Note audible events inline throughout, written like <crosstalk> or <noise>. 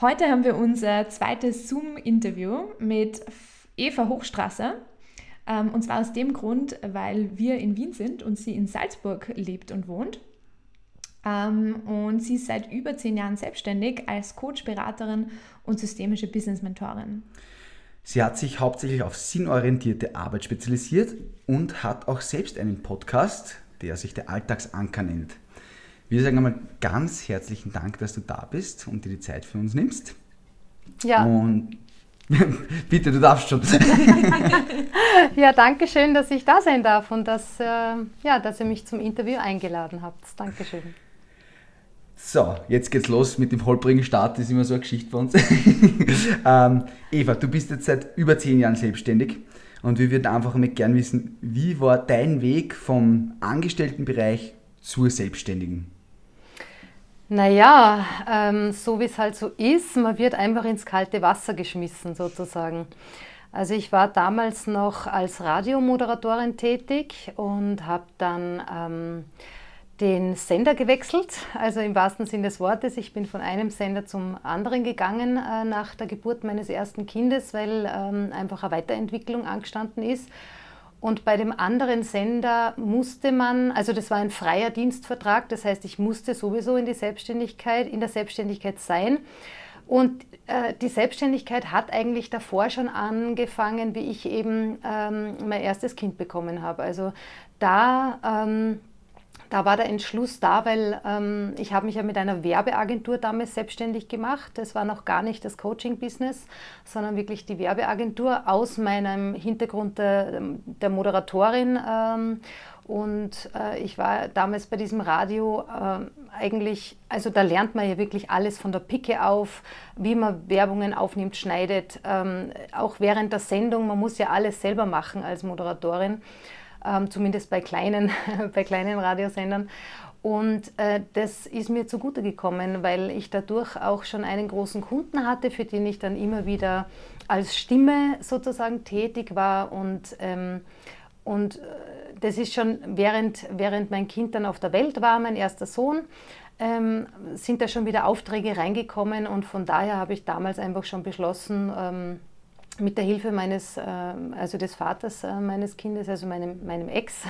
Heute haben wir unser zweites Zoom-Interview mit Eva Hochstrasser. Ähm, und zwar aus dem Grund, weil wir in Wien sind und sie in Salzburg lebt und wohnt. Ähm, und sie ist seit über zehn Jahren selbstständig als Coach, Beraterin und systemische Business-Mentorin. Sie hat sich hauptsächlich auf sinnorientierte Arbeit spezialisiert und hat auch selbst einen Podcast, der sich der Alltagsanker nennt. Wir sagen einmal ganz herzlichen Dank, dass du da bist und dir die Zeit für uns nimmst. Ja. Und <laughs> bitte, du darfst schon. <laughs> ja, danke schön, dass ich da sein darf und dass, äh, ja, dass ihr mich zum Interview eingeladen habt. Dankeschön. So, jetzt geht's los mit dem holprigen Start, das ist immer so eine Geschichte bei uns. <laughs> ähm, Eva, du bist jetzt seit über zehn Jahren selbstständig und wir würden einfach mit gern wissen, wie war dein Weg vom Angestelltenbereich zur Selbstständigen? Naja, ähm, so wie es halt so ist, man wird einfach ins kalte Wasser geschmissen sozusagen. Also ich war damals noch als Radiomoderatorin tätig und habe dann ähm, den Sender gewechselt, also im wahrsten Sinne des Wortes. Ich bin von einem Sender zum anderen gegangen äh, nach der Geburt meines ersten Kindes, weil ähm, einfach eine Weiterentwicklung angestanden ist. Und bei dem anderen Sender musste man, also das war ein freier Dienstvertrag, das heißt, ich musste sowieso in die Selbstständigkeit, in der Selbstständigkeit sein. Und äh, die Selbstständigkeit hat eigentlich davor schon angefangen, wie ich eben ähm, mein erstes Kind bekommen habe. Also da ähm, da war der Entschluss da, weil ähm, ich habe mich ja mit einer Werbeagentur damals selbstständig gemacht. Das war noch gar nicht das Coaching-Business, sondern wirklich die Werbeagentur aus meinem Hintergrund der, der Moderatorin. Ähm, und äh, ich war damals bei diesem Radio äh, eigentlich, also da lernt man ja wirklich alles von der Picke auf, wie man Werbungen aufnimmt, schneidet, ähm, auch während der Sendung. Man muss ja alles selber machen als Moderatorin ähm, zumindest bei kleinen, <laughs> bei kleinen Radiosendern. Und äh, das ist mir zugute gekommen, weil ich dadurch auch schon einen großen Kunden hatte, für den ich dann immer wieder als Stimme sozusagen tätig war. Und, ähm, und äh, das ist schon während, während mein Kind dann auf der Welt war, mein erster Sohn, ähm, sind da schon wieder Aufträge reingekommen. Und von daher habe ich damals einfach schon beschlossen, ähm, mit der Hilfe meines, äh, also des Vaters äh, meines Kindes, also meinem, meinem Ex,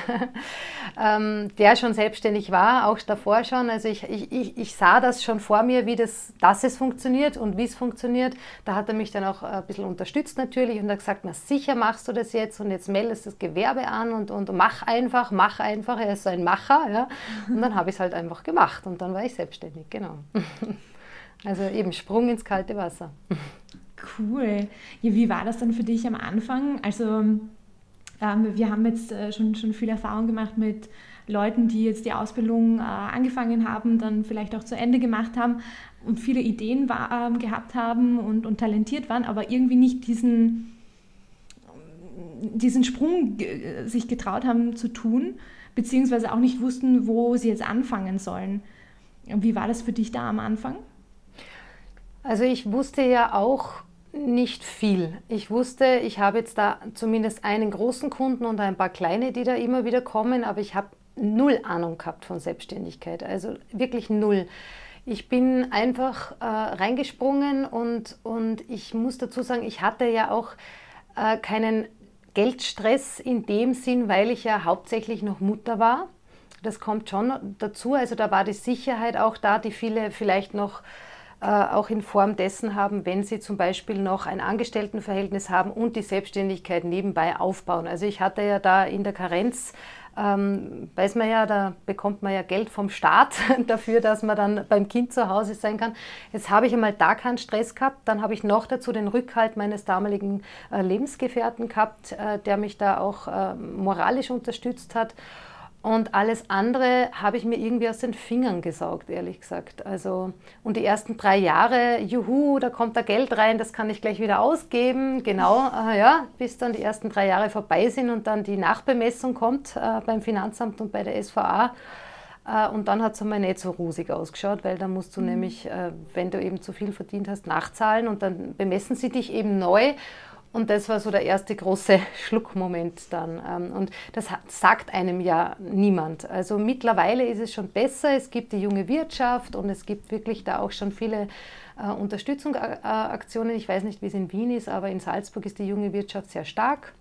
<laughs> ähm, der schon selbstständig war, auch davor schon. Also ich, ich, ich sah das schon vor mir, wie das, dass es funktioniert und wie es funktioniert. Da hat er mich dann auch ein bisschen unterstützt natürlich und hat gesagt, na sicher machst du das jetzt und jetzt meldest das Gewerbe an und, und mach einfach, mach einfach. Er ist so ein Macher. Ja? Und dann habe ich es halt einfach gemacht und dann war ich selbstständig, genau. <laughs> Also eben Sprung ins kalte Wasser. Cool. Ja, wie war das dann für dich am Anfang? Also ähm, wir haben jetzt äh, schon, schon viel Erfahrung gemacht mit Leuten, die jetzt die Ausbildung äh, angefangen haben, dann vielleicht auch zu Ende gemacht haben und viele Ideen war, äh, gehabt haben und, und talentiert waren, aber irgendwie nicht diesen, diesen Sprung sich getraut haben zu tun, beziehungsweise auch nicht wussten, wo sie jetzt anfangen sollen. Wie war das für dich da am Anfang? Also ich wusste ja auch nicht viel. Ich wusste, ich habe jetzt da zumindest einen großen Kunden und ein paar kleine, die da immer wieder kommen, aber ich habe null Ahnung gehabt von Selbstständigkeit, also wirklich null. Ich bin einfach äh, reingesprungen und, und ich muss dazu sagen, ich hatte ja auch äh, keinen Geldstress in dem Sinn, weil ich ja hauptsächlich noch Mutter war. Das kommt schon dazu. Also da war die Sicherheit auch da, die viele vielleicht noch auch in Form dessen haben, wenn sie zum Beispiel noch ein Angestelltenverhältnis haben und die Selbstständigkeit nebenbei aufbauen. Also ich hatte ja da in der Karenz ähm, weiß man ja, da bekommt man ja Geld vom Staat <laughs> dafür, dass man dann beim Kind zu Hause sein kann. Jetzt habe ich einmal da keinen Stress gehabt, dann habe ich noch dazu den Rückhalt meines damaligen äh, Lebensgefährten gehabt, äh, der mich da auch äh, moralisch unterstützt hat. Und alles andere habe ich mir irgendwie aus den Fingern gesaugt, ehrlich gesagt. Also, und die ersten drei Jahre, juhu, da kommt da Geld rein, das kann ich gleich wieder ausgeben. Genau, äh, ja, bis dann die ersten drei Jahre vorbei sind und dann die Nachbemessung kommt äh, beim Finanzamt und bei der SVA. Äh, und dann hat es einmal nicht so rosig ausgeschaut, weil da musst du mhm. nämlich, äh, wenn du eben zu viel verdient hast, nachzahlen und dann bemessen sie dich eben neu. Und das war so der erste große <laughs> Schluckmoment dann. Ähm, und das sagt einem ja niemand. Also mittlerweile ist es schon besser. Es gibt die junge Wirtschaft und es gibt wirklich da auch schon viele äh, Unterstützungsaktionen. Ich weiß nicht, wie es in Wien ist, aber in Salzburg ist die junge Wirtschaft sehr stark.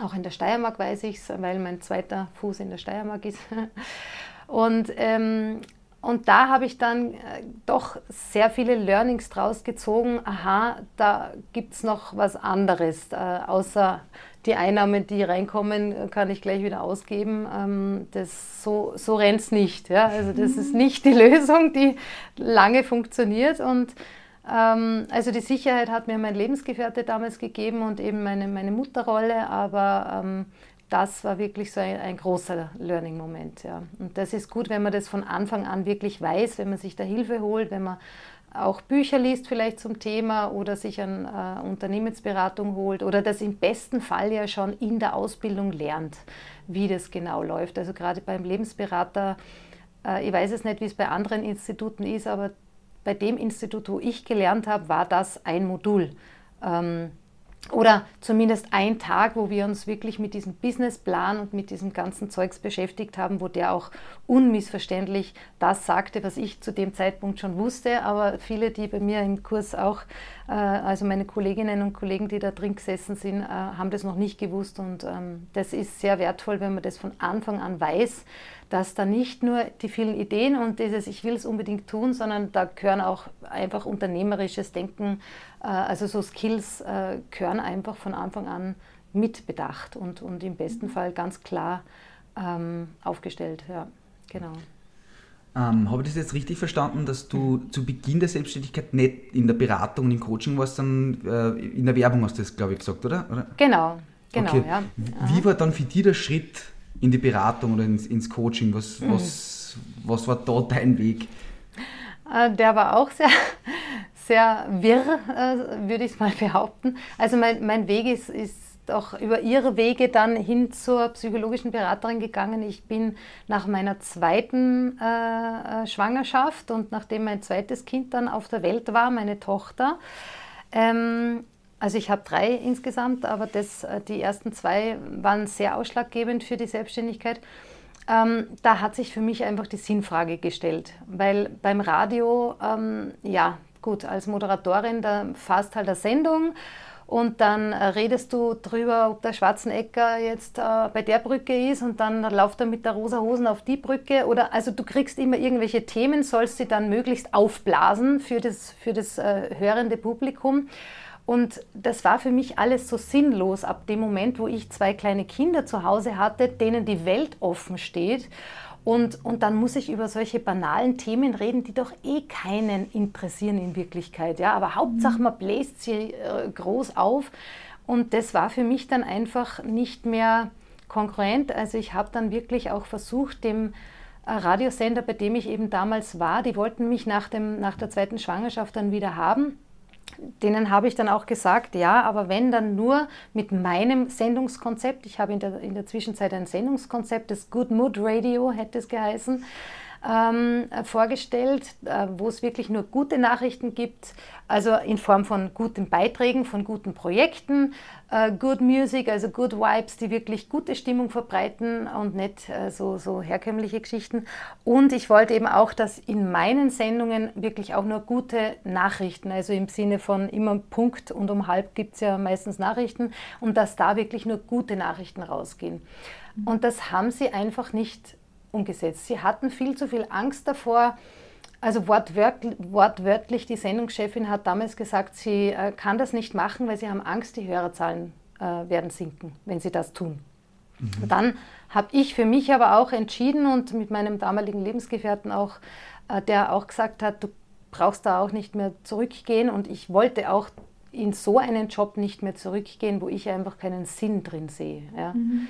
Auch in der Steiermark weiß ich es, weil mein zweiter Fuß in der Steiermark ist. <laughs> Und ähm, und da habe ich dann äh, doch sehr viele Learnings draus gezogen. Aha, da gibt es noch was anderes. Äh, außer die Einnahmen, die reinkommen, kann ich gleich wieder ausgeben. Ähm, das, so so rennt es nicht. Ja? Also das ist mhm. nicht die <laughs> Lösung, die lange funktioniert. Und ähm, also die Sicherheit hat mir mein Lebensgefährte damals gegeben und eben meine, meine Mutterrolle. Aber ähm, das war wirklich so ein, ein großer Learning-Moment. Ja. Und das ist gut, wenn man das von Anfang an wirklich weiß, wenn man sich da Hilfe holt, wenn man auch Bücher liest vielleicht zum Thema oder sich eine äh, Unternehmensberatung holt oder das im besten Fall ja schon in der Ausbildung lernt, wie das genau läuft. Also gerade beim Lebensberater, äh, ich weiß es nicht, wie es bei anderen Instituten ist, aber bei dem Institut, wo ich gelernt habe, war das ein Modul. Ähm, oder zumindest ein Tag, wo wir uns wirklich mit diesem Businessplan und mit diesem ganzen Zeugs beschäftigt haben, wo der auch unmissverständlich das sagte, was ich zu dem Zeitpunkt schon wusste. Aber viele, die bei mir im Kurs auch, äh, also meine Kolleginnen und Kollegen, die da drin gesessen sind, äh, haben das noch nicht gewusst. Und ähm, das ist sehr wertvoll, wenn man das von Anfang an weiß, dass da nicht nur die vielen Ideen und dieses Ich will es unbedingt tun, sondern da gehören auch einfach unternehmerisches Denken, äh, also so Skills äh, gehören einfach von Anfang an mitbedacht und, und im besten Fall ganz klar ähm, aufgestellt. Ja, genau. Ähm, habe ich das jetzt richtig verstanden, dass du zu Beginn der Selbstständigkeit nicht in der Beratung und im Coaching warst, sondern äh, in der Werbung hast du das, glaube ich, gesagt, oder? oder? Genau, genau, okay. ja. Wie war dann für dich der Schritt in die Beratung oder ins, ins Coaching? Was, mhm. was, was war da dein Weg? Äh, der war auch sehr, sehr wirr, äh, würde ich mal behaupten. Also mein, mein Weg ist, ist auch über ihre Wege dann hin zur psychologischen Beraterin gegangen. Ich bin nach meiner zweiten äh, äh Schwangerschaft und nachdem mein zweites Kind dann auf der Welt war, meine Tochter, ähm, also ich habe drei insgesamt, aber das, äh, die ersten zwei waren sehr ausschlaggebend für die Selbstständigkeit. Ähm, da hat sich für mich einfach die Sinnfrage gestellt, weil beim Radio, ähm, ja gut, als Moderatorin, da fasst halt eine Sendung und dann äh, redest du drüber, ob der Schwarzenegger jetzt äh, bei der Brücke ist und dann läuft er mit der rosa Hosen auf die Brücke oder also du kriegst immer irgendwelche Themen, sollst sie dann möglichst aufblasen für das, für das äh, hörende Publikum. Und das war für mich alles so sinnlos ab dem Moment, wo ich zwei kleine Kinder zu Hause hatte, denen die Welt offen steht. Und, und dann muss ich über solche banalen Themen reden, die doch eh keinen interessieren in Wirklichkeit. Ja? Aber Hauptsache, man bläst sie äh, groß auf. Und das war für mich dann einfach nicht mehr konkurrent. Also ich habe dann wirklich auch versucht, dem äh, Radiosender, bei dem ich eben damals war, die wollten mich nach, dem, nach der zweiten Schwangerschaft dann wieder haben denen habe ich dann auch gesagt, ja, aber wenn dann nur mit meinem Sendungskonzept, ich habe in der, in der Zwischenzeit ein Sendungskonzept, das Good Mood Radio hätte es geheißen, ähm, vorgestellt, äh, wo es wirklich nur gute Nachrichten gibt, also in Form von guten Beiträgen, von guten Projekten, äh, Good Music, also Good Vibes, die wirklich gute Stimmung verbreiten und nicht äh, so, so herkömmliche Geschichten. Und ich wollte eben auch, dass in meinen Sendungen wirklich auch nur gute Nachrichten, also im Sinne von immer Punkt und um halb gibt es ja meistens Nachrichten, und dass da wirklich nur gute Nachrichten rausgehen. Und das haben sie einfach nicht umgesetzt. Sie hatten viel zu viel Angst davor. Also wortwörtlich, wortwörtlich die Sendungschefin hat damals gesagt, sie äh, kann das nicht machen, weil sie haben Angst, die Hörerzahlen äh, werden sinken, wenn sie das tun. Mhm. Dann habe ich für mich aber auch entschieden und mit meinem damaligen Lebensgefährten auch, äh, der auch gesagt hat, du brauchst da auch nicht mehr zurückgehen und ich wollte auch in so einen Job nicht mehr zurückgehen, wo ich einfach keinen Sinn drin sehe. Ja. Mhm.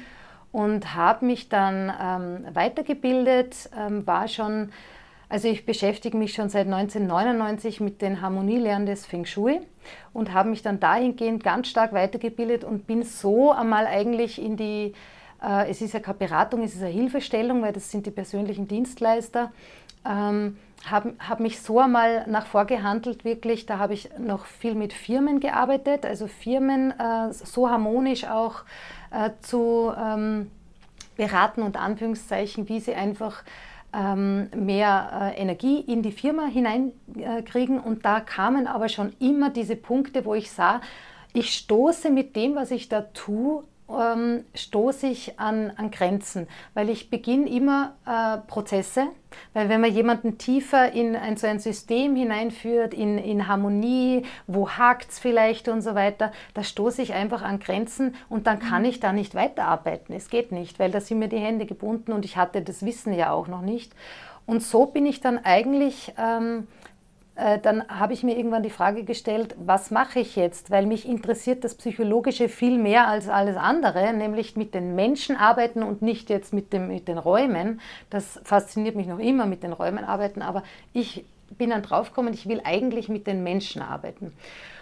Und habe mich dann ähm, weitergebildet, ähm, war schon, also ich beschäftige mich schon seit 1999 mit den Harmonielehren des Feng Shui und habe mich dann dahingehend ganz stark weitergebildet und bin so einmal eigentlich in die, äh, es ist ja keine Beratung, es ist eine Hilfestellung, weil das sind die persönlichen Dienstleister, ähm, habe hab mich so einmal nach vorgehandelt, wirklich. Da habe ich noch viel mit Firmen gearbeitet, also Firmen äh, so harmonisch auch äh, zu ähm, beraten und Anführungszeichen, wie sie einfach ähm, mehr äh, Energie in die Firma hineinkriegen. und da kamen aber schon immer diese Punkte, wo ich sah, ich stoße mit dem, was ich da tue, ähm, stoße ich an, an Grenzen, weil ich beginne immer äh, Prozesse, weil wenn man jemanden tiefer in ein, so ein System hineinführt, in, in Harmonie, wo hakt es vielleicht und so weiter, da stoße ich einfach an Grenzen und dann kann ich da nicht weiterarbeiten. Es geht nicht, weil da sind mir die Hände gebunden und ich hatte das Wissen ja auch noch nicht. Und so bin ich dann eigentlich ähm, äh, dann habe ich mir irgendwann die Frage gestellt, was mache ich jetzt? Weil mich interessiert das Psychologische viel mehr als alles andere, nämlich mit den Menschen arbeiten und nicht jetzt mit, dem, mit den Räumen. Das fasziniert mich noch immer, mit den Räumen arbeiten, aber ich bin dann draufgekommen, ich will eigentlich mit den Menschen arbeiten.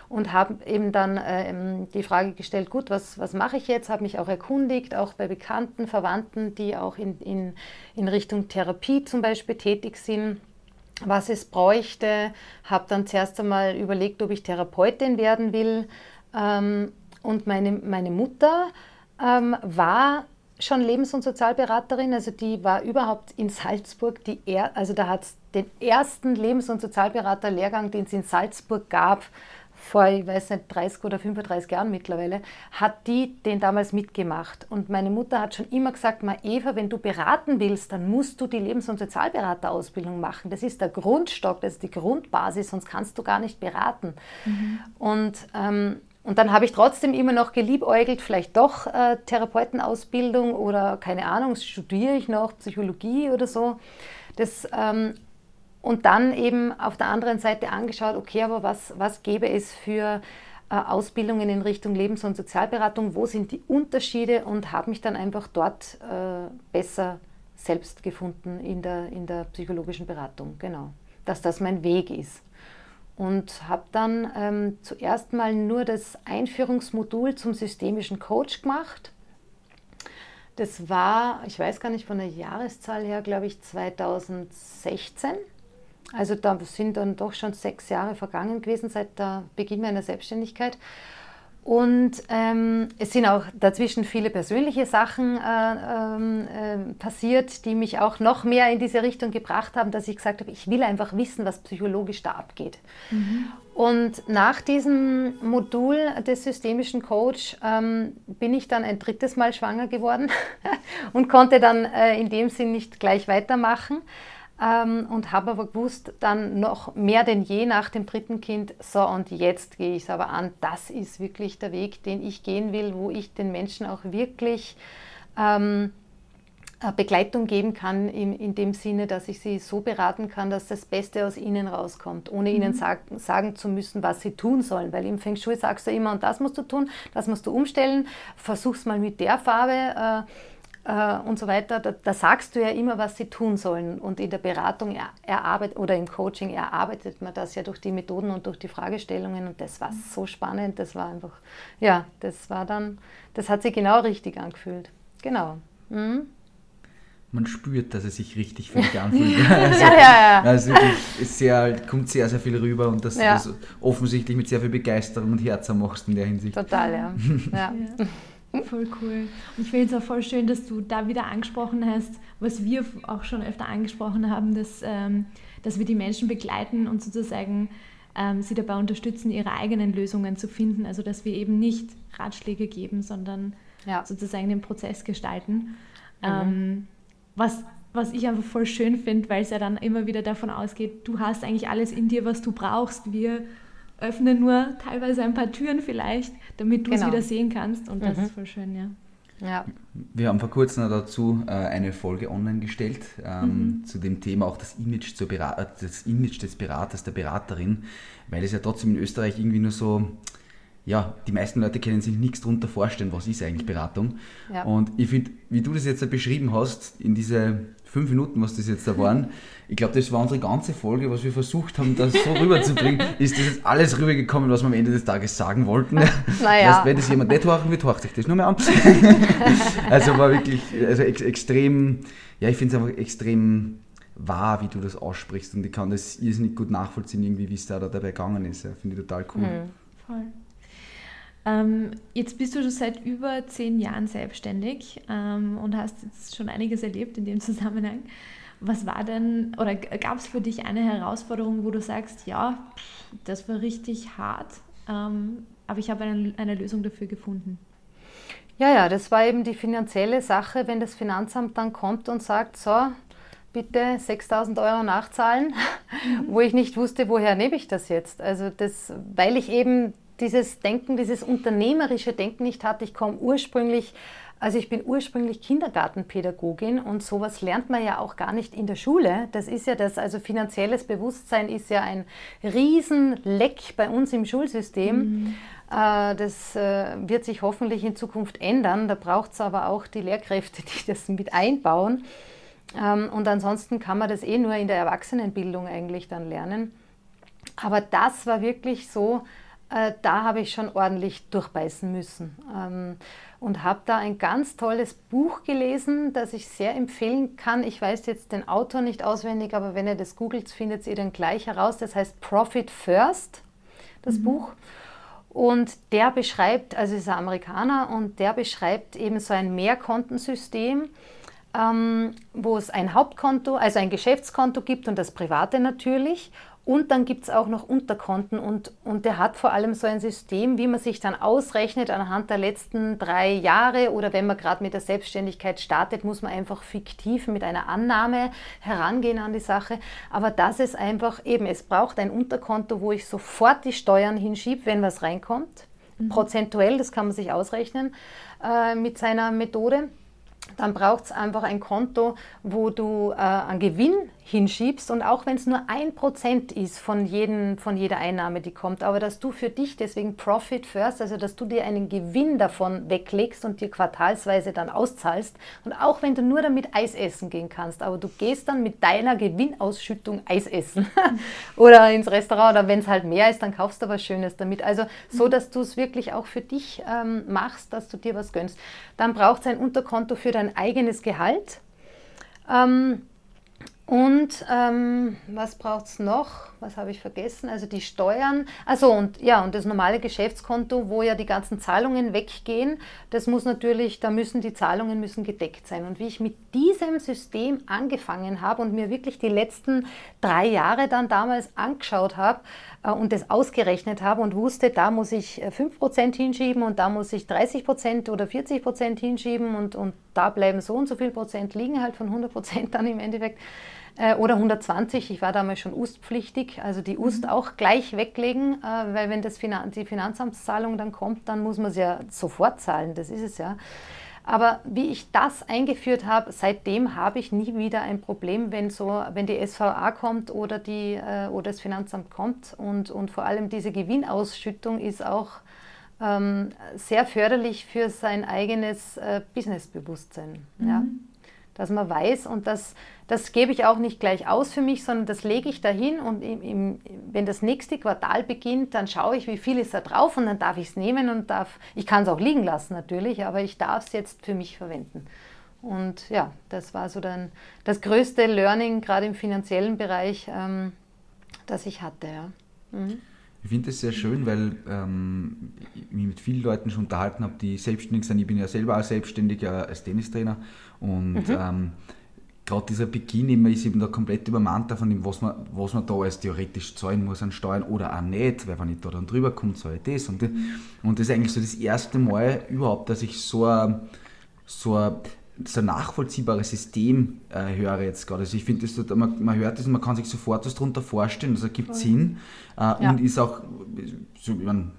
Und habe eben dann äh, die Frage gestellt, gut, was, was mache ich jetzt? Habe mich auch erkundigt, auch bei Bekannten, Verwandten, die auch in, in, in Richtung Therapie zum Beispiel tätig sind was es bräuchte, habe dann zuerst einmal überlegt, ob ich Therapeutin werden will. Ähm, und meine, meine Mutter ähm, war schon Lebens- und Sozialberaterin, also die war überhaupt in Salzburg, die er, also da hat es den ersten Lebens- und Sozialberaterlehrgang, den es in Salzburg gab, vor, ich weiß nicht, 30 oder 35 Jahren mittlerweile, hat die den damals mitgemacht. Und meine Mutter hat schon immer gesagt, Ma Eva, wenn du beraten willst, dann musst du die Lebens- und Sozialberaterausbildung machen. Das ist der Grundstock, das ist die Grundbasis, sonst kannst du gar nicht beraten. Mhm. Und ähm, und dann habe ich trotzdem immer noch geliebäugelt, vielleicht doch äh, Therapeutenausbildung oder keine Ahnung, studiere ich noch Psychologie oder so. Das ähm, und dann eben auf der anderen Seite angeschaut, okay, aber was, was gäbe es für äh, Ausbildungen in Richtung Lebens- und Sozialberatung, wo sind die Unterschiede und habe mich dann einfach dort äh, besser selbst gefunden in der, in der psychologischen Beratung, genau, dass das mein Weg ist. Und habe dann ähm, zuerst mal nur das Einführungsmodul zum systemischen Coach gemacht. Das war, ich weiß gar nicht von der Jahreszahl her, glaube ich, 2016. Also da sind dann doch schon sechs Jahre vergangen gewesen seit der Beginn meiner Selbstständigkeit. Und ähm, es sind auch dazwischen viele persönliche Sachen äh, äh, passiert, die mich auch noch mehr in diese Richtung gebracht haben, dass ich gesagt habe, ich will einfach wissen, was psychologisch da abgeht. Mhm. Und nach diesem Modul des systemischen Coach ähm, bin ich dann ein drittes Mal schwanger geworden <laughs> und konnte dann äh, in dem Sinn nicht gleich weitermachen ähm, und habe aber gewusst, dann noch mehr denn je nach dem dritten Kind, so und jetzt gehe ich es aber an, das ist wirklich der Weg, den ich gehen will, wo ich den Menschen auch wirklich ähm, Begleitung geben kann, in, in dem Sinne, dass ich sie so beraten kann, dass das Beste aus ihnen rauskommt, ohne mhm. ihnen sag, sagen zu müssen, was sie tun sollen. Weil im Feng Shui sagst du immer, und das musst du tun, das musst du umstellen, versuch's mal mit der Farbe. Äh, äh, und so weiter, da, da, sagst du ja immer, was sie tun sollen. Und in der Beratung erarbeitet oder im Coaching erarbeitet man das ja durch die Methoden und durch die Fragestellungen. Und das war so spannend. Das war einfach, ja, das war dann, das hat sich genau richtig angefühlt. Genau. Mhm. Man spürt, dass es sich richtig für dich anfühlt. <laughs> also, ja, ja, ja. Also es sehr, kommt sehr, sehr viel rüber und dass ja. du das offensichtlich mit sehr viel Begeisterung und Herzen machst in der Hinsicht. Total, ja. <laughs> ja. Voll cool. Und ich finde es auch voll schön, dass du da wieder angesprochen hast, was wir auch schon öfter angesprochen haben, dass, ähm, dass wir die Menschen begleiten und sozusagen ähm, sie dabei unterstützen, ihre eigenen Lösungen zu finden. Also dass wir eben nicht Ratschläge geben, sondern ja. sozusagen den Prozess gestalten. Mhm. Ähm, was, was ich einfach voll schön finde, weil es ja dann immer wieder davon ausgeht, du hast eigentlich alles in dir, was du brauchst. Wir öffne nur teilweise ein paar Türen vielleicht, damit du genau. es wieder sehen kannst. Und das mhm. ist voll schön, ja. Ja. Wir haben vor kurzem dazu äh, eine Folge online gestellt ähm, mhm. zu dem Thema auch das Image, zur das Image des Beraters, der Beraterin, weil es ja trotzdem in Österreich irgendwie nur so ja, die meisten Leute können sich nichts darunter vorstellen, was ist eigentlich Beratung. Ja. Und ich finde, wie du das jetzt beschrieben hast, in diese fünf Minuten, was das jetzt da waren, ich glaube, das war unsere ganze Folge, was wir versucht haben, das so rüberzubringen, ist das jetzt alles rübergekommen, was wir am Ende des Tages sagen wollten. Naja. Weißt, wenn das jemand nicht horchen wird, horcht sich das nur mehr an. <laughs> also war wirklich also ex extrem, ja, ich finde es einfach extrem wahr, wie du das aussprichst und ich kann das irrsinnig gut nachvollziehen, irgendwie, wie es da, da dabei gegangen ist. Ja, finde ich total cool. Mhm. Voll. Ähm, jetzt bist du schon seit über zehn Jahren selbstständig ähm, und hast jetzt schon einiges erlebt in dem <laughs> Zusammenhang. Was war denn, oder gab es für dich eine Herausforderung, wo du sagst, ja, das war richtig hart, ähm, aber ich habe eine, eine Lösung dafür gefunden? Ja, ja, das war eben die finanzielle Sache, wenn das Finanzamt dann kommt und sagt, so, bitte 6000 Euro nachzahlen, mhm. <laughs> wo ich nicht wusste, woher nehme ich das jetzt. Also das, weil ich eben dieses Denken, dieses unternehmerische Denken nicht hatte. Ich komme ursprünglich, also ich bin ursprünglich Kindergartenpädagogin und sowas lernt man ja auch gar nicht in der Schule. Das ist ja das, also finanzielles Bewusstsein ist ja ein Riesenleck bei uns im Schulsystem. Mhm. Äh, das äh, wird sich hoffentlich in Zukunft ändern. Da braucht es aber auch die Lehrkräfte, die das mit einbauen. Ähm, und ansonsten kann man das eh nur in der Erwachsenenbildung eigentlich dann lernen. Aber das war wirklich so, da habe ich schon ordentlich durchbeißen müssen. Ähm, und habe da ein ganz tolles Buch gelesen, das ich sehr empfehlen kann. Ich weiß jetzt den Autor nicht auswendig, aber wenn ihr das googelt, findet ihr dann gleich heraus. Das heißt Profit First, das mhm. Buch. Und der beschreibt, also ist ein Amerikaner, und der beschreibt eben so ein Mehrkontensystem, ähm, wo es ein Hauptkonto, also ein Geschäftskonto gibt und das private natürlich. Und dann gibt es auch noch Unterkonten und, und der hat vor allem so ein System, wie man sich dann ausrechnet anhand der letzten drei Jahre oder wenn man gerade mit der Selbstständigkeit startet, muss man einfach fiktiv mit einer Annahme herangehen an die Sache. Aber das ist einfach eben, es braucht ein Unterkonto, wo ich sofort die Steuern hinschiebe, wenn was reinkommt. Mhm. Prozentuell, das kann man sich ausrechnen äh, mit seiner Methode dann braucht es einfach ein Konto, wo du äh, einen Gewinn hinschiebst und auch wenn es nur ein Prozent ist von, jeden, von jeder Einnahme, die kommt, aber dass du für dich deswegen Profit First, also dass du dir einen Gewinn davon weglegst und dir quartalsweise dann auszahlst und auch wenn du nur damit Eis essen gehen kannst, aber du gehst dann mit deiner Gewinnausschüttung Eis essen <laughs> oder ins Restaurant oder wenn es halt mehr ist, dann kaufst du was Schönes damit. Also so, dass du es wirklich auch für dich ähm, machst, dass du dir was gönnst. Dann braucht es ein Unterkonto für dein eigenes Gehalt. Ähm, und ähm, was braucht es noch? Was habe ich vergessen? Also die Steuern. Also und ja, und das normale Geschäftskonto, wo ja die ganzen Zahlungen weggehen, das muss natürlich, da müssen die Zahlungen müssen gedeckt sein. Und wie ich mit diesem System angefangen habe und mir wirklich die letzten drei Jahre dann damals angeschaut habe und das ausgerechnet habe und wusste, da muss ich 5% äh, hinschieben und da muss ich 30% oder 40% hinschieben und, und da bleiben so und so viel Prozent liegen halt von 100% dann im Endeffekt äh, oder 120. Ich war damals schon UST-pflichtig, also die UST mhm. auch gleich weglegen, äh, weil wenn das Finan die Finanzamtszahlung dann kommt, dann muss man es ja sofort zahlen, das ist es ja. Aber wie ich das eingeführt habe, seitdem habe ich nie wieder ein Problem, wenn, so, wenn die SVA kommt oder, die, äh, oder das Finanzamt kommt. Und, und vor allem diese Gewinnausschüttung ist auch ähm, sehr förderlich für sein eigenes äh, Businessbewusstsein. Mhm. Ja? Dass man weiß und das, das gebe ich auch nicht gleich aus für mich, sondern das lege ich dahin und im, im, wenn das nächste Quartal beginnt, dann schaue ich, wie viel ist da drauf und dann darf ich es nehmen und darf, ich kann es auch liegen lassen natürlich, aber ich darf es jetzt für mich verwenden. Und ja, das war so dann das größte Learning, gerade im finanziellen Bereich, ähm, das ich hatte. Ja. Mhm. Ich finde das sehr schön, weil ähm, ich mich mit vielen Leuten schon unterhalten habe, die selbstständig sind. Ich bin ja selber auch selbstständig äh, als Tennistrainer und mhm. ähm, gerade dieser Beginn immer ist eben da komplett übermannt davon, dem, was man, was man da als theoretisch zahlen muss an Steuern oder auch nicht, weil wenn ich da dann drüber komme, zahle ich das. Und, das. und das ist eigentlich so das erste Mal überhaupt, dass ich so ein, so ein, so ein nachvollziehbares System äh, höre jetzt gerade. Also ich finde, man, man hört das und man kann sich sofort was darunter vorstellen, das ergibt Sinn äh, ja. und ist auch, so, ich meine,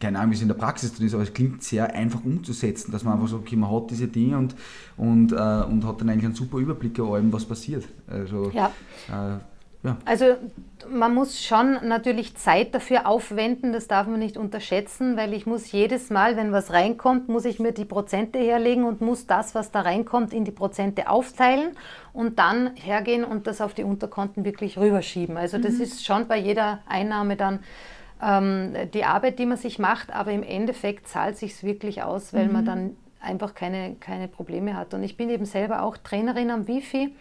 keine Ahnung, wie es in der Praxis drin ist, aber es klingt sehr einfach umzusetzen, dass man einfach so, okay, man hat diese Dinge und, und, äh, und hat dann eigentlich einen super Überblick über allem, was passiert. Also, ja. Äh, Ja. Also man muss schon natürlich Zeit dafür aufwenden, das darf man nicht unterschätzen, weil ich muss jedes Mal, wenn was reinkommt, muss ich mir die Prozente herlegen und muss das, was da reinkommt, in die Prozente aufteilen und dann hergehen und das auf die Unterkonten wirklich rüberschieben. Also das mhm. ist schon bei jeder Einnahme dann ähm, die Arbeit, die man sich macht, aber im Endeffekt zahlt sich wirklich aus, weil mhm. man dann einfach keine, keine Probleme hat. Und ich bin eben selber auch Trainerin am Wifi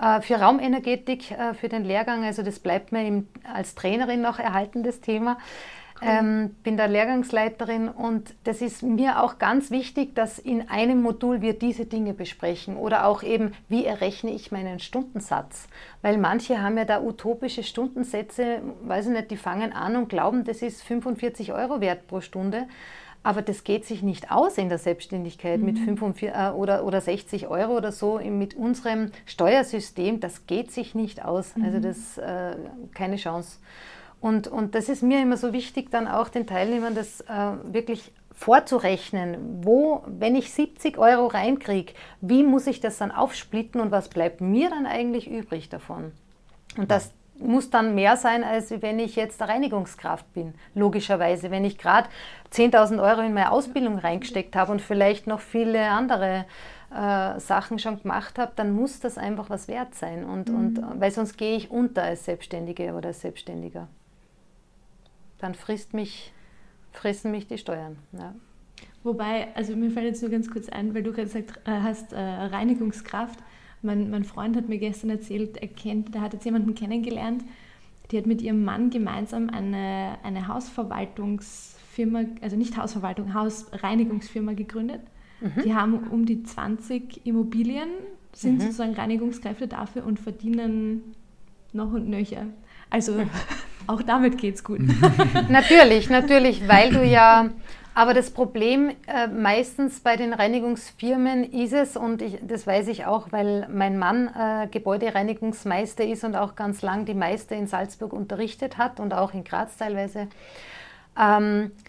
äh, für Raumenergetik, äh, für den Lehrgang, also das bleibt mir als Trainerin noch erhalten, das Thema. Ähm, bin da Lehrgangsleiterin und das ist mir auch ganz wichtig, dass in einem Modul wir diese Dinge besprechen oder auch eben, wie errechne ich meinen Stundensatz. Weil manche haben ja da utopische Stundensätze, weiß ich nicht, die fangen an und glauben, das ist 45 Euro wert pro Stunde. Aber das geht sich nicht aus in der Selbstständigkeit mhm. mit 45 äh, oder, oder 60 Euro oder so mit unserem Steuersystem. Das geht sich nicht aus. Also mhm. Also das äh, keine Chance. Und, und das ist mir immer so wichtig, dann auch den Teilnehmern das äh, wirklich vorzurechnen, wo, wenn ich 70 Euro reinkriege, wie muss ich das dann aufsplitten und was bleibt mir dann eigentlich übrig davon? Und das, muss dann mehr sein, als wenn ich jetzt Reinigungskraft bin, logischerweise. Wenn ich gerade 10.000 Euro in meine Ausbildung reingesteckt habe und vielleicht noch viele andere äh, Sachen schon gemacht habe, dann muss das einfach was wert sein. Und, mhm. und, weil sonst gehe ich unter als Selbstständige oder als Selbstständiger. Dann frisst mich, fressen mich die Steuern. Ja. Wobei, also mir fällt jetzt nur ganz kurz ein, weil du gerade gesagt äh, hast, äh, Reinigungskraft mein, mein Freund hat mir gestern erzählt, er kennt, der hat jetzt jemanden kennengelernt, die hat mit ihrem Mann gemeinsam eine, eine Hausverwaltungsfirma, also nicht Hausverwaltung, Hausreinigungsfirma gegründet. Mhm. Die haben um die 20 Immobilien, sind mhm. sozusagen Reinigungskräfte dafür und verdienen noch und nöcher. Also <laughs> auch damit geht es gut. <laughs> natürlich, natürlich, weil du ja aber das Problem äh, meistens bei den Reinigungsfirmen ist es, und ich, das weiß ich auch, weil mein Mann äh, Gebäudereinigungsmeister ist und auch ganz lang die Meister in Salzburg unterrichtet hat und auch in Graz teilweise, ähm, äh,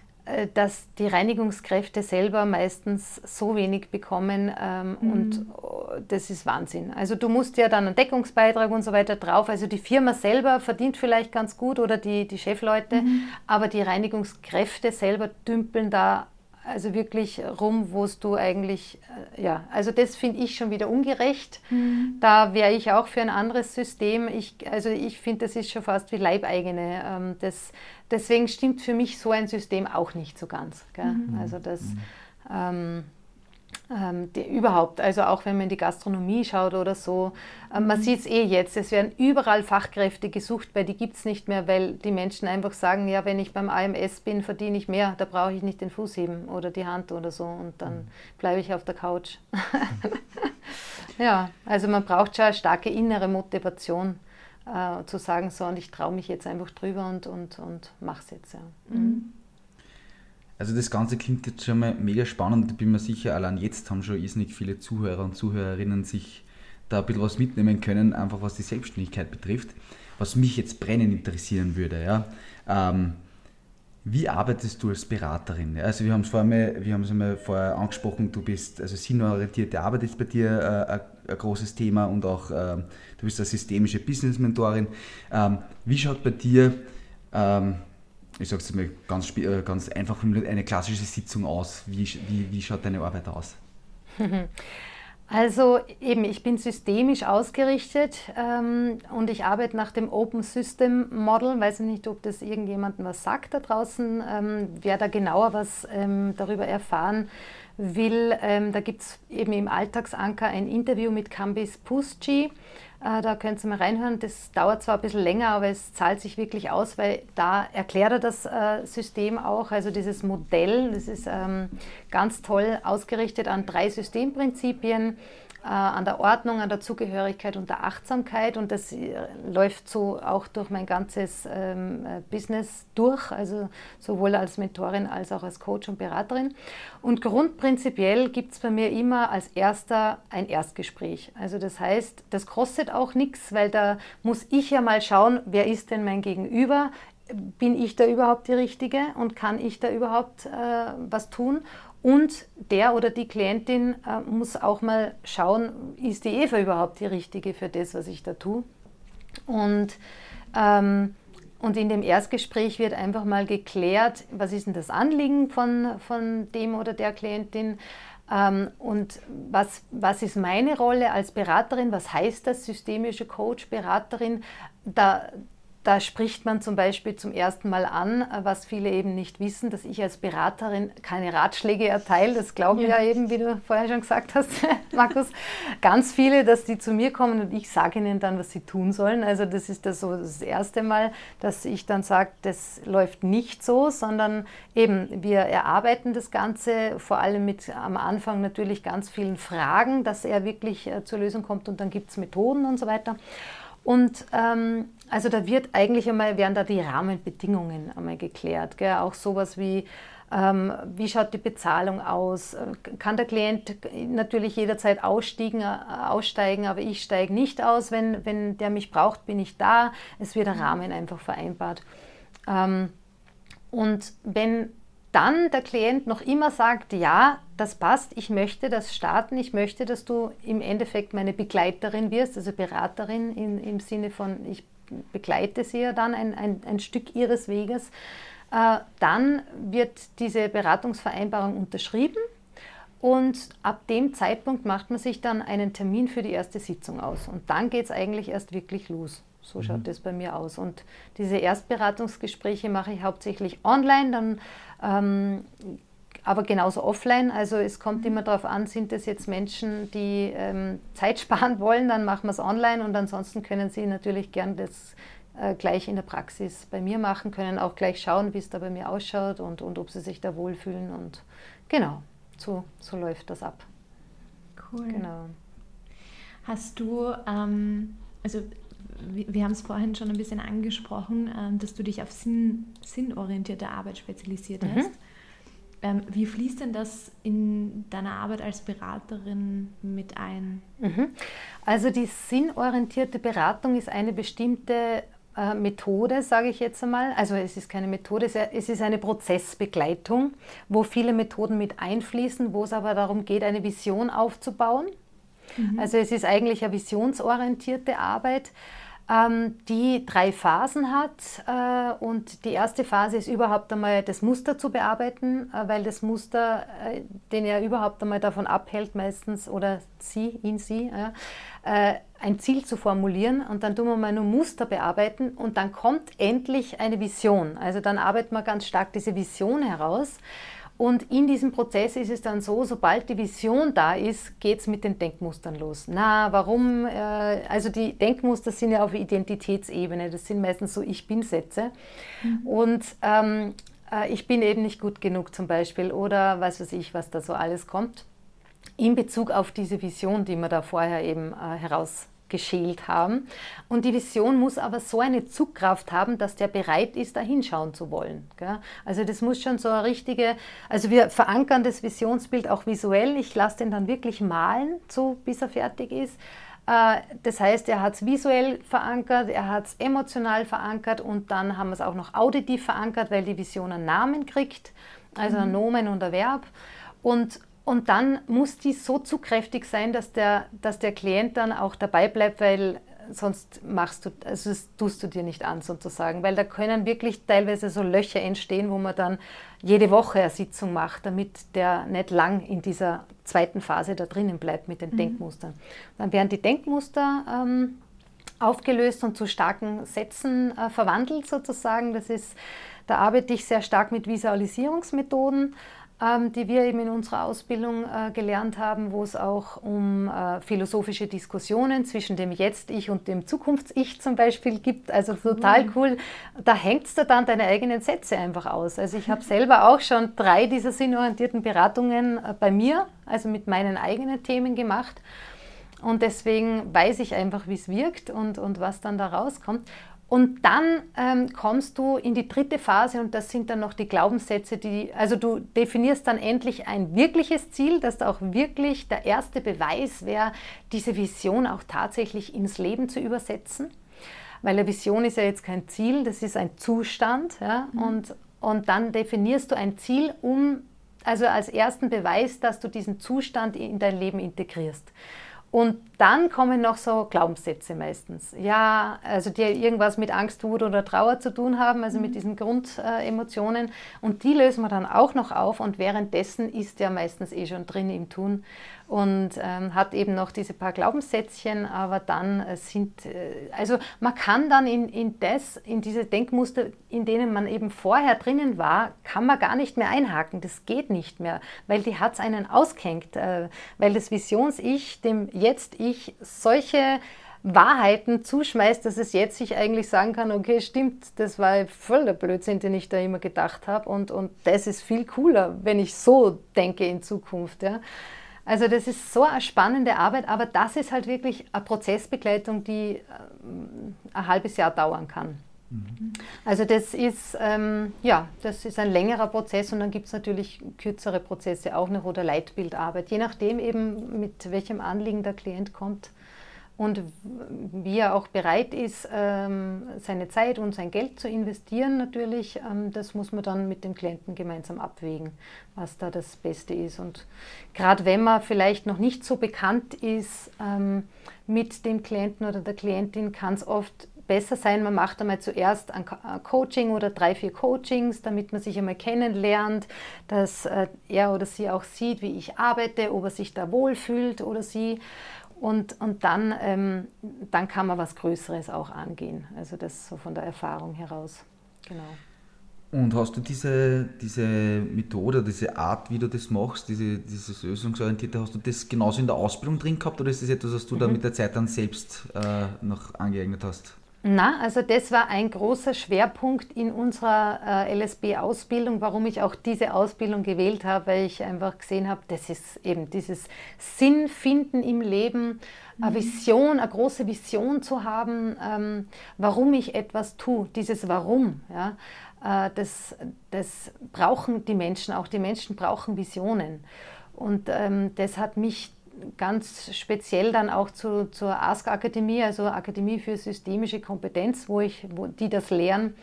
dass die Reinigungskräfte selber meistens so wenig bekommen ähm, mhm. und oh, das ist Wahnsinn. Also du musst ja dann einen Deckungsbeitrag und so weiter drauf. Also die Firma selber verdient vielleicht ganz gut oder die, die Chefleute, mhm. aber die Reinigungskräfte selber dümpeln da also wirklich rum, wo es du eigentlich, äh, ja, also das finde ich schon wieder ungerecht. Mhm. Da wäre ich auch für ein anderes System. Ich, also ich finde, das ist schon fast wie Leibeigene. Ähm, das, deswegen stimmt für mich so ein System auch nicht so ganz. Mhm. Also das, mhm. ähm, ähm, die, überhaupt, also auch wenn man in die Gastronomie schaut oder so, äh, man mhm. sieht es eh jetzt, es werden überall Fachkräfte gesucht, weil die gibt es nicht mehr, weil die Menschen einfach sagen, ja, wenn ich beim AMS bin, verdiene ich mehr, da brauche ich nicht den Fuß heben oder die Hand oder so und dann mhm. bleibe ich auf der Couch. <laughs> ja, also man braucht schon eine starke innere Motivation. Äh, zu sagen, so und ich traue mich jetzt einfach drüber und, und, und mache es jetzt. Ja. Mhm. Also das Ganze klingt jetzt schon mal mega spannend. Ich bin mir sicher, allein jetzt haben schon irrsinnig viele Zuhörer und Zuhörerinnen sich da ein bisschen was mitnehmen können, einfach was die Selbstständigkeit betrifft. Was mich jetzt brennend interessieren würde, ja. Ähm, wie arbeitest du als Beraterin? Also wir haben es vorher, vorher angesprochen, du bist, also sinnorientierte Arbeit ist bei dir äh, ein, ein, großes Thema und auch äh, du bist eine systemische Business-Mentorin. Ähm, wie schaut bei dir ähm, ich sage es mal ganz, äh, ganz einfach, eine klassische Sitzung aus? Wie, wie, wie schaut deine Arbeit aus? <laughs> Also eben, ich bin systemisch ausgerichtet ähm, und ich arbeite nach dem Open System Model. Weiß nicht, ob das irgendjemandem was sagt da draußen. Ähm, wer da genauer was ähm, darüber erfahren will, ähm, da gibt es eben im Alltagsanker ein Interview mit Kambis Pusci. Äh, da könnt ihr mal reinhören. Das dauert zwar ein bisschen länger, aber es zahlt sich wirklich aus, weil da erklärt er das äh, System auch. Also dieses Modell, das ist ähm, ganz toll ausgerichtet an drei Systemprinzipien an der Ordnung, an der Zugehörigkeit und der Achtsamkeit. Und das äh, läuft so auch durch mein ganzes ähm, äh, Business durch, also sowohl als Mentorin als auch als Coach und Beraterin. Und grundprinzipiell gibt es bei mir immer als erster ein Erstgespräch. Also das heißt, das kostet auch nichts, weil da muss ich ja mal schauen, wer ist denn mein Gegenüber bin ich da überhaupt die Richtige und kann ich da überhaupt äh, was tun? Und der oder die Klientin äh, muss auch mal schauen, ist die Eva überhaupt die Richtige für das, was ich da tue? Und, ähm, und in dem Erstgespräch wird einfach mal geklärt, was ist denn das Anliegen von, von dem oder der Klientin ähm, und was, was ist meine Rolle als Beraterin, was heißt das systemische Coach, Beraterin. Da, da spricht man zum Beispiel zum ersten Mal an, was viele eben nicht wissen, dass ich als Beraterin keine Ratschläge erteile. Das glauben ja. ja eben, wie du vorher schon gesagt hast, <laughs> Markus. Ganz viele, dass die zu mir kommen und ich sage ihnen dann, was sie tun sollen. Also das ist das so das erste Mal, dass ich dann sage, das läuft nicht so, sondern eben wir erarbeiten das Ganze vor allem mit am Anfang natürlich ganz vielen Fragen, dass er wirklich äh, zur Lösung kommt und dann gibt es Methoden und so weiter. Und ähm, also da wird eigentlich einmal, werden da die Rahmenbedingungen einmal geklärt. Gell? Auch sowas wie, ähm, wie schaut die Bezahlung aus? Kann der Klient natürlich jederzeit aussteigen, äh, aussteigen aber ich steige nicht aus. Wenn, wenn der mich braucht, bin ich da. Es wird der Rahmen einfach vereinbart. Ähm, und wenn dann der Klient noch immer sagt, ja, das passt, ich möchte das starten, ich möchte, dass du im Endeffekt meine Begleiterin wirst, also Beraterin in, im Sinne von, ich begleite sie ja dann ein, ein, ein Stück ihres Weges, äh, dann wird diese Beratungsvereinbarung unterschrieben und ab dem Zeitpunkt macht man sich dann einen Termin für die erste Sitzung aus und dann geht es eigentlich erst wirklich los. So schaut mhm. das bei mir aus. Und diese Erstberatungsgespräche mache ich hauptsächlich online, dann ähm, aber genauso offline. Also es kommt immer darauf an, sind es jetzt Menschen, die ähm, Zeit <laughs> sparen wollen, dann machen wir es online und ansonsten können sie natürlich gern das äh, gleich in der Praxis bei mir machen, können auch gleich schauen, wie es da bei mir ausschaut und, und ob sie sich da wohlfühlen und genau, so, so läuft das ab. Cool. Genau. Hast du, ähm, also wir haben es vorhin schon ein bisschen angesprochen, ähm, dass du dich auf Sinn, sinnorientierte Arbeit spezialisiert mhm. hast. Ähm, wie fließt denn das in deiner Arbeit als Beraterin mit ein? Mhm. Also die sinnorientierte Beratung ist eine bestimmte äh, Methode, sage ich jetzt einmal. Also es ist keine Methode, es ist eine Prozessbegleitung, wo viele Methoden mit einfließen, wo es aber darum geht, eine Vision aufzubauen. Mhm. Also es ist eigentlich eine visionsorientierte Arbeit die drei Phasen hat. Äh, und die erste Phase ist überhaupt einmal das Muster zu bearbeiten, äh, weil das Muster, äh, den er überhaupt einmal davon abhält, meistens, oder sie, ihn, sie, ein Ziel zu formulieren. Und dann tun wir mal nur Muster bearbeiten und dann kommt endlich eine Vision. Also dann arbeiten wir ganz stark diese Vision heraus. Und in diesem Prozess ist es dann so, sobald die Vision da ist, geht es mit den Denkmustern los. Na, warum? Äh, also die Denkmuster sind ja auf Identitätsebene, das sind meistens so Ich-Bin-Sätze. Mhm. Und ähm, äh, ich bin eben nicht gut genug zum Beispiel oder weiß was ich, was da so alles kommt. In Bezug auf diese Vision, die wir da vorher eben äh, heraus geschält haben. Und die Vision muss aber so eine Zugkraft haben, dass der bereit ist, da hinschauen zu wollen. Also das muss schon so eine richtige, also wir verankern das Visionsbild auch visuell. Ich lasse den dann wirklich malen, so bis er fertig ist. Äh, das heißt, er hat es visuell verankert, er hat es emotional verankert und dann haben wir es auch noch auditiv verankert, weil die Vision einen Namen kriegt, also ein mhm. Nomen und ein Verb. Und, und dann muss die so zugkräftig sein, dass der, dass der Klient dann auch dabei bleibt, weil sonst machst du, also das tust du dir nicht an sozusagen, weil da können wirklich teilweise so Löcher entstehen, wo man dann jede Woche eine Sitzung macht, damit der nicht lang in dieser zweiten Phase da drinnen bleibt mit den mhm. Denkmustern. Dann werden die Denkmuster ähm, aufgelöst und zu starken Sätzen äh, verwandelt sozusagen. Das ist, da arbeite ich sehr stark mit Visualisierungsmethoden die wir eben in unserer Ausbildung äh, gelernt haben, wo es auch um äh, philosophische Diskussionen zwischen dem Jetzt-Ich und dem Zukunfts-Ich zum Beispiel gibt. Also total cool. Da hängst du dann deine eigenen Sätze einfach aus. Also ich habe selber auch schon drei dieser sinnorientierten Beratungen äh, bei mir, also mit meinen eigenen Themen gemacht. Und deswegen weiß ich einfach, wie es wirkt und, und was dann da rauskommt. Und dann ähm, kommst du in die dritte Phase und das sind dann noch die Glaubenssätze, die, also du definierst dann endlich ein wirkliches Ziel, dass auch wirklich der erste Beweis wäre, diese Vision auch tatsächlich ins Leben zu übersetzen. Weil eine Vision ist ja jetzt kein Ziel, das ist ein Zustand. Ja? Mhm. Und, und dann definierst du ein Ziel, um, also als ersten Beweis, dass du diesen Zustand in dein Leben integrierst. Und dann kommen noch so Glaubenssätze meistens. Ja, also die irgendwas mit Angst, Wut oder Trauer zu tun haben, also mit mhm. diesen Grundemotionen. und die lösen wir dann auch noch auf und währenddessen ist der meistens eh schon drin im Tun und ähm, hat eben noch diese paar Glaubenssätzchen, aber dann äh, sind, äh, also man kann dann in, in das, in diese Denkmuster, in denen man eben vorher drinnen war, kann man gar nicht mehr einhaken. Das geht nicht mehr, weil die hat es einen ausgehängt, äh, weil das Visions-Ich dem Jetzt-Ich solche Wahrheiten zuschmeißt, dass es jetzt sich eigentlich sagen kann, okay, stimmt, das war voll der Blödsinn, den ich da immer gedacht habe und, und das ist viel cooler, wenn ich so denke in Zukunft. Ja. Also das ist so eine spannende Arbeit, aber das ist halt wirklich eine Prozessbegleitung, die ähm, ein halbes Jahr dauern kann. Mhm. Also das ist, ähm, ja, das ist ein längerer Prozess und dann gibt es natürlich kürzere Prozesse auch noch oder Leitbildarbeit, je nachdem eben mit welchem Anliegen der Klient kommt und wie er auch bereit ist, ähm, seine Zeit und sein Geld zu investieren, natürlich, ähm, das muss man dann mit dem Klienten gemeinsam abwägen, was da das Beste ist. Und gerade wenn man vielleicht noch nicht so bekannt ist ähm, mit dem Klienten oder der Klientin, kann es oft besser sein, man macht einmal zuerst ein Coaching oder drei, vier Coachings, damit man sich einmal kennenlernt, dass äh, er oder sie auch sieht, wie ich arbeite, ob er sich da wohlfühlt oder sie. Und, und dann, ähm, dann kann man was Größeres auch angehen. Also das so von der Erfahrung heraus. Genau. Und hast du diese, diese Methode, diese Art, wie du das machst, diese, dieses Lösungsorientierte, hast du das genauso in der Ausbildung drin gehabt oder ist das etwas, was du mhm. da mit der Zeit dann selbst äh, noch angeeignet hast? Na, also das war ein großer Schwerpunkt in unserer äh, LSB-Ausbildung, warum ich auch diese Ausbildung gewählt habe, weil ich einfach gesehen habe, das ist eben dieses Sinnfinden im Leben, mhm. eine Vision, eine große Vision zu haben, ähm, warum ich etwas tue, dieses Warum. Ja, äh, das, das brauchen die Menschen auch. Die Menschen brauchen Visionen. Und ähm, das hat mich ganz speziell dann auch zu, zur ASK-Akademie, also Akademie für systemische Kompetenz, wo ich, wo die das lehren,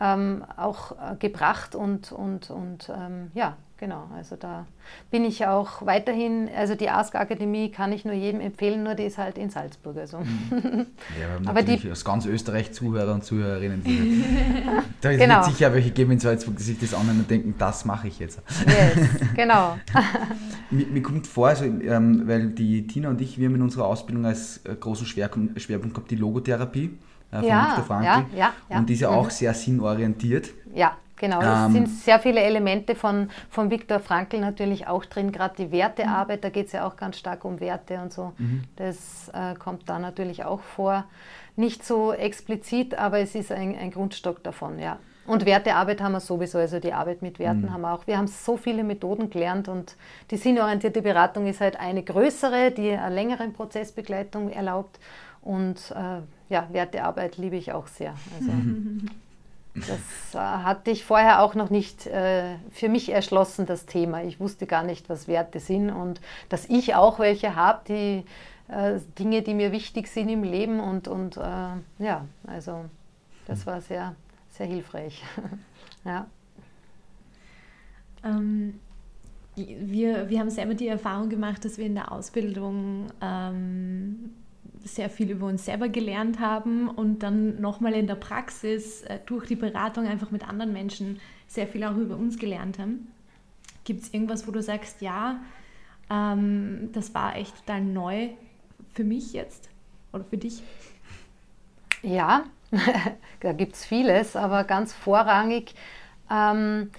ähm, auch äh, gebracht und, und, und ähm, ja, genau. Also da bin ich auch weiterhin, also die ASK-Akademie kann ich nur jedem empfehlen, nur die ist halt in Salzburg. Also. Mhm. <laughs> Ja, wir haben Aber natürlich die, aus ganz Österreich Zuhörer und Zuhörerinnen. <laughs> da ist genau. sicher welche geben in Salzburg, die sich das anhören und denken, das mache ich jetzt. Yes, genau. <laughs> mir, mir, kommt vor, also, ähm, weil die Tina und ich, wir haben in unserer Ausbildung als äh, großen Schwerpunkt, Schwerpunkt gehabt die Logotherapie äh, von ja, Viktor Frankl. Ja, ja, ja. Und die ist ja auch mhm. sehr sinnorientiert. Ja, genau. Es ähm, sind sehr viele Elemente von, von Viktor Frankl natürlich auch drin, gerade die Wertearbeit, mhm. da geht es ja auch ganz stark um Werte und so. Mhm. Das äh, kommt da natürlich auch vor. Nicht so explizit, aber es ist ein, ein Grundstock davon, ja. Und Wertearbeit haben wir sowieso, also die Arbeit mit Werten mhm. haben wir auch. Wir haben so viele Methoden gelernt und die sinnorientierte Beratung ist halt eine größere, die eine längere Prozessbegleitung erlaubt. Und äh, ja, Wertearbeit liebe ich auch sehr. Also, <laughs> das äh, hatte ich vorher auch noch nicht äh, für mich erschlossen, das Thema. Ich wusste gar nicht, was Werte sind und dass ich auch welche habe, die äh, Dinge, die mir wichtig sind im Leben. Und, und äh, ja, also das war sehr, sehr hilfreich. <laughs> ja. Ähm, wir, wir haben selber die Erfahrung gemacht, dass wir in der Ausbildung ähm, sehr viel über uns selber gelernt haben und dann nochmal in der Praxis äh, durch die Beratung einfach mit anderen Menschen sehr viel auch über uns gelernt haben. Gibt es irgendwas, wo du sagst, ja, ähm, das war echt total neu für mich jetzt oder für dich? Ja, <laughs> da gibt es vieles, aber ganz vorrangig, ähm,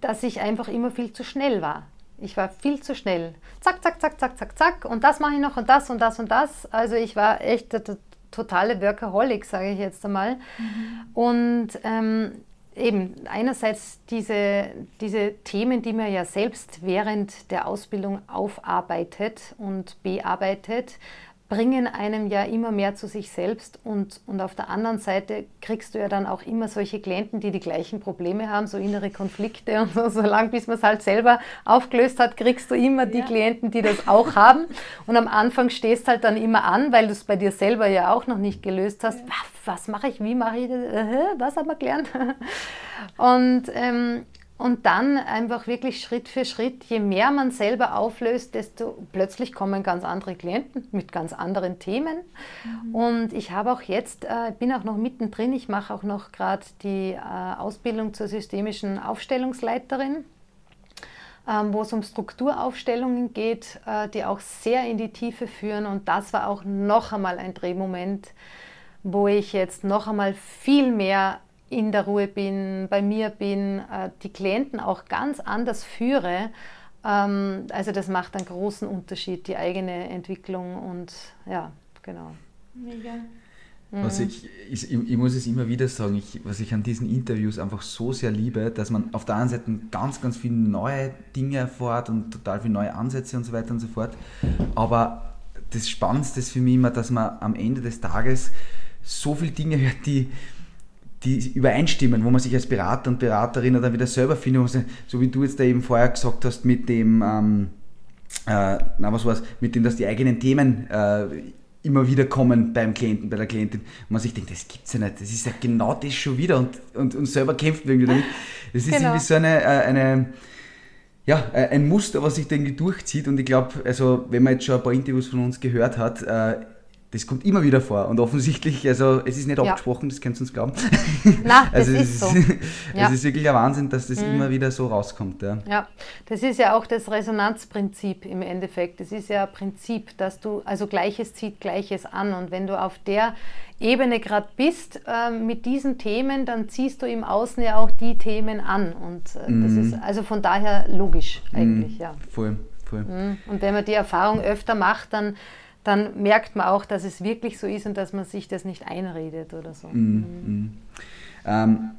dass ich einfach immer viel zu schnell war. Ich war viel zu schnell. Zack, zack, zack, zack, zack, zack. Und das mache ich noch und das und das und das. Also ich war echt der, totale Workaholic, sage ich jetzt einmal. Mhm. Und ähm, eben einerseits diese, diese Themen, die man ja selbst während der Ausbildung aufarbeitet und bearbeitet, bringen einem ja immer mehr zu sich selbst und, und auf der anderen Seite kriegst du ja dann auch immer solche Klienten, die die gleichen Probleme haben, so innere Konflikte und so, solange bis man es halt selber aufgelöst hat, kriegst du immer die ja. Klienten, die das auch haben und am Anfang stehst halt dann immer an, weil du es bei dir selber ja auch noch nicht gelöst hast, ja. was, was mache ich, wie mache ich das, was haben wir gelernt? <laughs> Und ähm, und dann einfach wirklich Schritt für Schritt, je mehr man selber auflöst, desto plötzlich kommen ganz andere Klienten mit ganz anderen Themen. Mhm. Und ich habe auch jetzt, äh, bin auch noch mittendrin, ich mache auch noch gerade die äh, Ausbildung zur systemischen Aufstellungsleiterin, ähm, wo es um Strukturaufstellungen geht, äh, die auch sehr in die Tiefe führen. Und das war auch noch einmal ein Drehmoment, wo ich jetzt noch einmal viel mehr in der Ruhe bin, bei mir bin, äh, die Klienten auch ganz anders führe. Ähm, also das macht einen großen Unterschied, die eigene Entwicklung und ja, genau. Mega. Was mhm. ich, ich, ich, muss es immer wieder sagen, ich, was ich an diesen Interviews einfach so sehr liebe, dass man auf der einen Seite ganz, ganz viele neue Dinge erfährt und total viele neue Ansätze und so weiter und so fort. Aber das Spannendste ist für mich immer, dass man am Ende des Tages so viele Dinge hört, die, die übereinstimmen, wo man sich als Berater und Beraterin dann wieder selber findet, so wie du jetzt da eben vorher gesagt hast mit dem, ähm, äh, na was war's, mit dem, dass die eigenen Themen äh, immer wieder kommen beim Klienten, bei der Klientin, und man sich denkt, das gibt's ja nicht, das ist ja genau das schon wieder und, und, und selber kämpft irgendwie damit. Das ist genau. irgendwie so eine, äh, eine ja, äh, ein Muster, was sich irgendwie durchzieht. Und ich glaube, also wenn man jetzt schon ein paar Interviews von uns gehört hat, äh, das kommt immer wieder vor und offensichtlich, also es ist nicht ja. abgesprochen, das könnt ihr uns glauben. <laughs> Nein, das also ist so. es <laughs> ja. ist wirklich ein Wahnsinn, dass das mhm. immer wieder so rauskommt. Ja. ja, das ist ja auch das Resonanzprinzip im Endeffekt. Das ist ja ein Prinzip, dass du, also Gleiches zieht Gleiches an und wenn du auf der Ebene gerade bist äh, mit diesen Themen, dann ziehst du im Außen ja auch die Themen an und äh, mhm. das ist also von daher logisch eigentlich, mhm. ja. Voll, voll. Mhm. Und wenn man die Erfahrung öfter macht, dann dann merkt man auch, dass es wirklich so ist und dass man sich das nicht einredet oder so. Mm, mm. Ähm,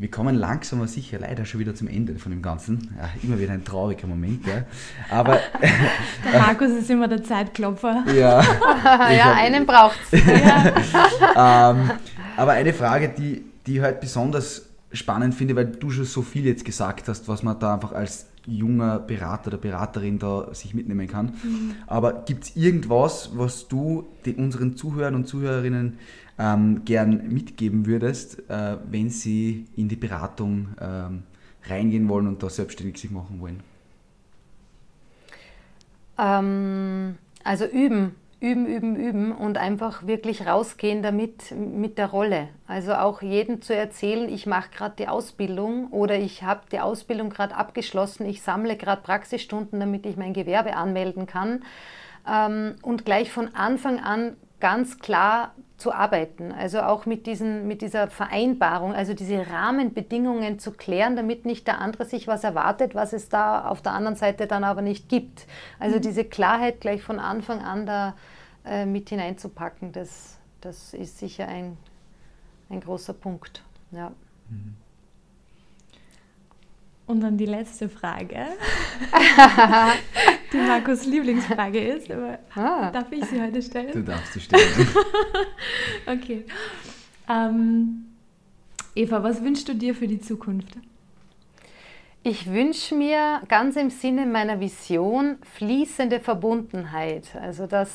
wir kommen langsam aber sicher leider schon wieder zum Ende von dem Ganzen. Ja, immer wieder ein trauriger Moment. Ja. Aber, <laughs> der Markus ist immer der Zeitklopfer. <laughs> Ja, <laughs> ja einen braucht es. Ja. ähm, aber eine Frage, die, die ich halt besonders spannend finde, weil du schon so viel jetzt gesagt hast, was man da einfach als junger Berater oder Beraterin da sich mitnehmen kann. Mhm. Aber gibt es irgendwas, was du den, unseren Zuhörern und Zuhörerinnen ähm, gern mitgeben würdest, äh, wenn sie in die Beratung ähm, reingehen wollen und da selbstständig sich machen wollen? Ähm, also üben üben, üben, üben und einfach wirklich rausgehen damit mit der Rolle. Also auch jedem zu erzählen, ich mache gerade die Ausbildung oder ich habe die Ausbildung gerade abgeschlossen, ich sammle gerade Praxisstunden, damit ich mein Gewerbe anmelden kann. Ähm, und gleich von Anfang an ganz klar zu arbeiten. Also auch mit, diesen, mit dieser Vereinbarung, also diese Rahmenbedingungen zu klären, damit nicht der andere sich was erwartet, was es da auf der anderen Seite dann aber nicht gibt. Also mhm. diese Klarheit gleich von Anfang an da äh, mit hineinzupacken, das, das ist sicher ein, ein großer Punkt. Ja. Mhm. Und dann die letzte Frage, <laughs> die Markus Lieblingsfrage ist, aber ah. darf ich sie heute stellen? Du darfst sie stellen. <laughs> okay. Ähm, Eva, was wünschst du dir für die Zukunft? Ich wünsche mir ganz im Sinne meiner Vision fließende Verbundenheit. Also das,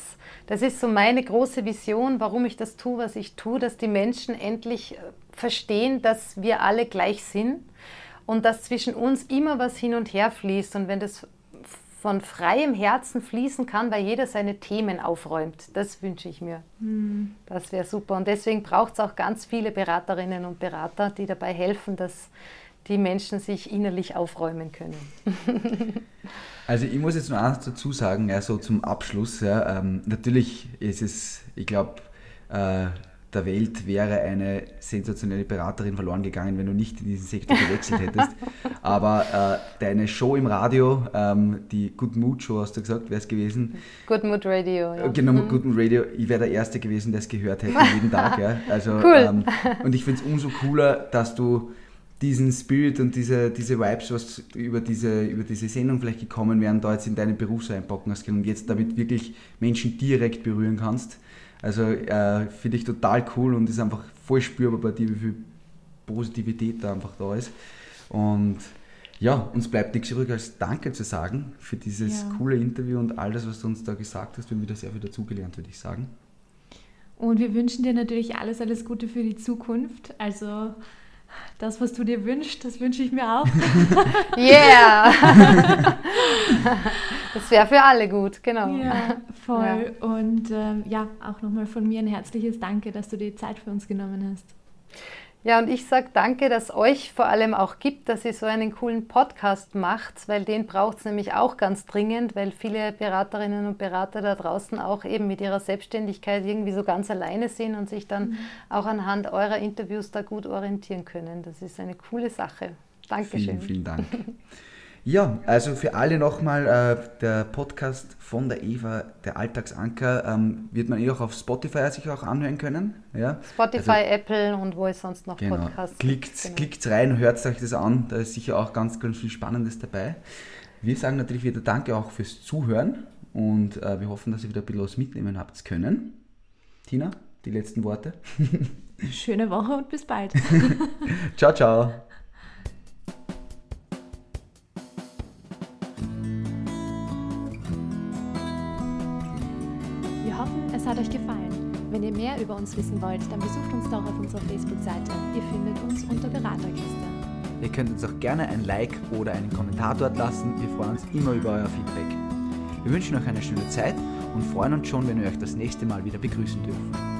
das ist so meine große Vision, warum ich das tue, was ich tue, dass die Menschen endlich verstehen, dass wir alle gleich sind und dass zwischen uns immer was hin und her fließt. Und wenn das von freiem Herzen fließen kann, weil jeder seine Themen aufräumt, das wünsche ich mir. Mhm. Das wäre super. Und deswegen braucht es auch ganz viele Beraterinnen und Berater, die dabei helfen, dass die Menschen sich innerlich aufräumen können. <laughs> also ich muss jetzt noch eins dazu sagen, ja, so zum Abschluss. Ja, ähm, natürlich ist es, ich glaube, äh, der Welt wäre eine sensationelle Beraterin verloren gegangen, wenn du nicht in diesen Sektor gewechselt hättest. <laughs> Aber äh, deine Show im Radio, ähm, die Good Mood Show, hast du gesagt, wäre es gewesen. Good Mood Radio, ja. Genau, mhm. Good Mood Radio. Ich wäre der Erste gewesen, der es gehört hätte jeden Tag. Ja. <laughs> Also, cool. Ähm, und ich finde es umso cooler, dass du diesen Spirit und diese, diese Vibes, was über diese, über diese Sendung vielleicht gekommen wären, da jetzt in deinen Beruf einpacken hast und jetzt damit wirklich Menschen direkt berühren kannst. Also äh, finde ich total cool und ist einfach voll spürbar bei dir, wie viel Positivität da einfach da ist. Und ja, uns bleibt nichts übrig als Danke zu sagen für dieses ja. coole Interview und all das, was du uns da gesagt hast. Wir haben wieder sehr viel dazugelernt, würde ich sagen. Und wir wünschen dir natürlich alles, alles Gute für die Zukunft. Also Das, was du dir wünschst, das wünsche ich mir auch. <laughs> Yeah! <laughs> das wäre für alle gut, genau. Ja, voll. Ja. Und ähm, ja, auch nochmal von mir ein herzliches Danke, dass du die Zeit für uns genommen hast. Ja, und ich sage danke, dass euch vor allem auch gibt, dass ihr so einen coolen Podcast macht, weil den braucht es nämlich auch ganz dringend, weil viele Beraterinnen und Berater da draußen auch eben mit ihrer Selbstständigkeit irgendwie so ganz alleine sind und sich dann mhm. auch anhand eurer Interviews da gut orientieren können. Das ist eine coole Sache. Dankeschön. Vielen, vielen Dank. <laughs> Ja, also für alle nochmal, äh, der Podcast von der Eva, der Alltagsanker, ähm, wird man eh auch auf Spotify sich auch anhören können. Ja? Spotify, also, Apple und wo es sonst noch genau. Podcasts Klickt, genau. klickt rein, hört euch das an, da ist sicher auch ganz, ganz viel Spannendes dabei. Wir sagen natürlich wieder Danke auch fürs Zuhören und äh, wir hoffen, dass ihr wieder ein bisschen was mitnehmen habt können. Tina, die letzten Worte. <laughs> Schöne Woche und bis bald. ciao, ciao. Hat euch gefallen. Wenn ihr mehr über uns wissen wollt, dann besucht uns doch auf unserer Facebook-Seite. Ihr findet uns unter Beraterkiste. Ihr könnt uns auch gerne ein Like oder einen Kommentar dort lassen. Wir freuen uns immer über euer Feedback. Wir wünschen euch eine schöne Zeit und freuen uns schon, wenn wir euch das nächste Mal wieder begrüßen dürfen.